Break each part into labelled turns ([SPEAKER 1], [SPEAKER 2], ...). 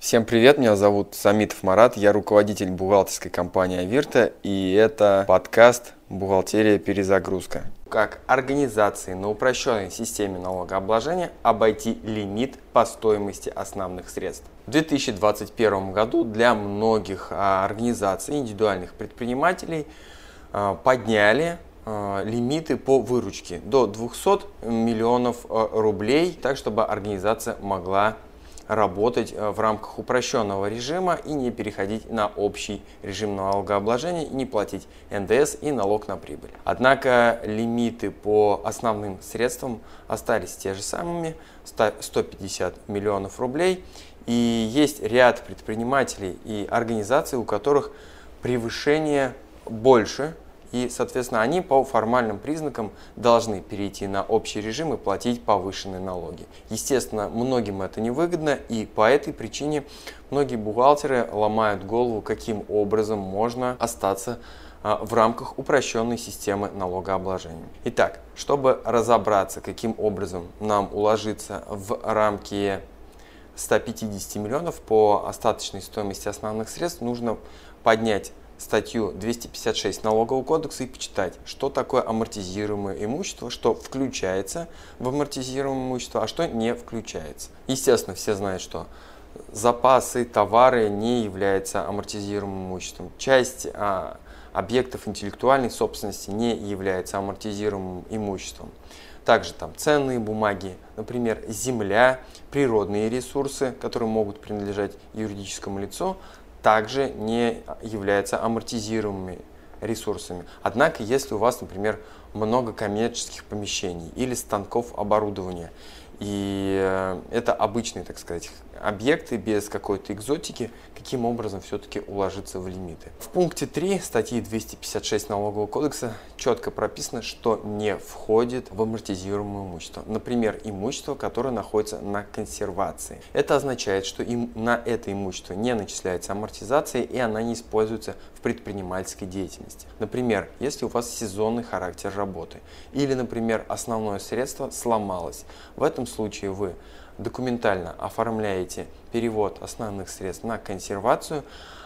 [SPEAKER 1] Всем привет, меня зовут Самитов Марат, я руководитель бухгалтерской компании Авирта, и это подкаст «Бухгалтерия. Перезагрузка». Как организации на упрощенной системе налогообложения обойти лимит по стоимости основных средств. В 2021 году для многих а, организаций, индивидуальных предпринимателей а, подняли а, лимиты по выручке до 200 миллионов рублей, так чтобы организация могла работать э, в рамках упрощенного режима и не переходить на общий режим налогообложения не платить НДС и налог на прибыль. Однако лимиты по основным средствам остались те же самыми, 150 миллионов рублей. И есть ряд предпринимателей и организаций, у которых превышение больше и, соответственно, они по формальным признакам должны перейти на общий режим и платить повышенные налоги. Естественно, многим это невыгодно, и по этой причине многие бухгалтеры ломают голову, каким образом можно остаться а, в рамках упрощенной системы налогообложения. Итак, чтобы разобраться, каким образом нам уложиться в рамки 150 миллионов по остаточной стоимости основных средств, нужно поднять статью 256 Налогового кодекса и почитать, что такое амортизируемое имущество, что включается в амортизируемое имущество, а что не включается. Естественно, все знают, что запасы, товары не являются амортизируемым имуществом. Часть а, объектов интеллектуальной собственности не является амортизируемым имуществом. Также там ценные бумаги, например, земля, природные ресурсы, которые могут принадлежать юридическому лицу, также не являются амортизируемыми ресурсами. Однако, если у вас, например, много коммерческих помещений или станков оборудования, и э, это обычные, так сказать, объекты без какой-то экзотики, каким образом все-таки уложиться в лимиты. В пункте 3 статьи 256 Налогового кодекса четко прописано, что не входит в амортизируемое имущество. Например, имущество, которое находится на консервации. Это означает, что им на это имущество не начисляется амортизация и она не используется в предпринимательской деятельности. Например, если у вас сезонный характер работы или, например, основное средство сломалось. В этом случае вы документально оформляете перевод основных средств на консервацию,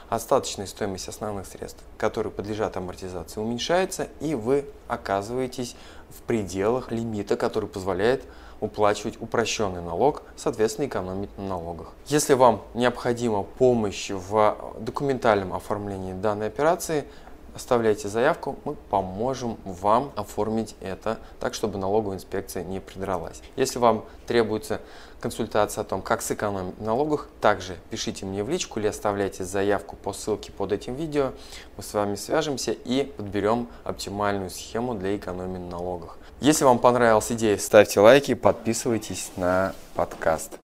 [SPEAKER 1] остаточная стоимость основных средств, которые подлежат амортизации, уменьшается, и вы оказываетесь в пределах лимита, который позволяет уплачивать упрощенный налог, соответственно, экономить на налогах. Если вам необходима помощь в документальном оформлении данной операции, оставляйте заявку, мы поможем вам оформить это так, чтобы налоговая инспекция не придралась. Если вам требуется консультация о том, как сэкономить на налогах, также пишите мне в личку или оставляйте заявку по ссылке под этим видео. Мы с вами свяжемся и подберем оптимальную схему для экономии на налогах. Если вам понравилась идея, ставьте лайки, подписывайтесь на подкаст.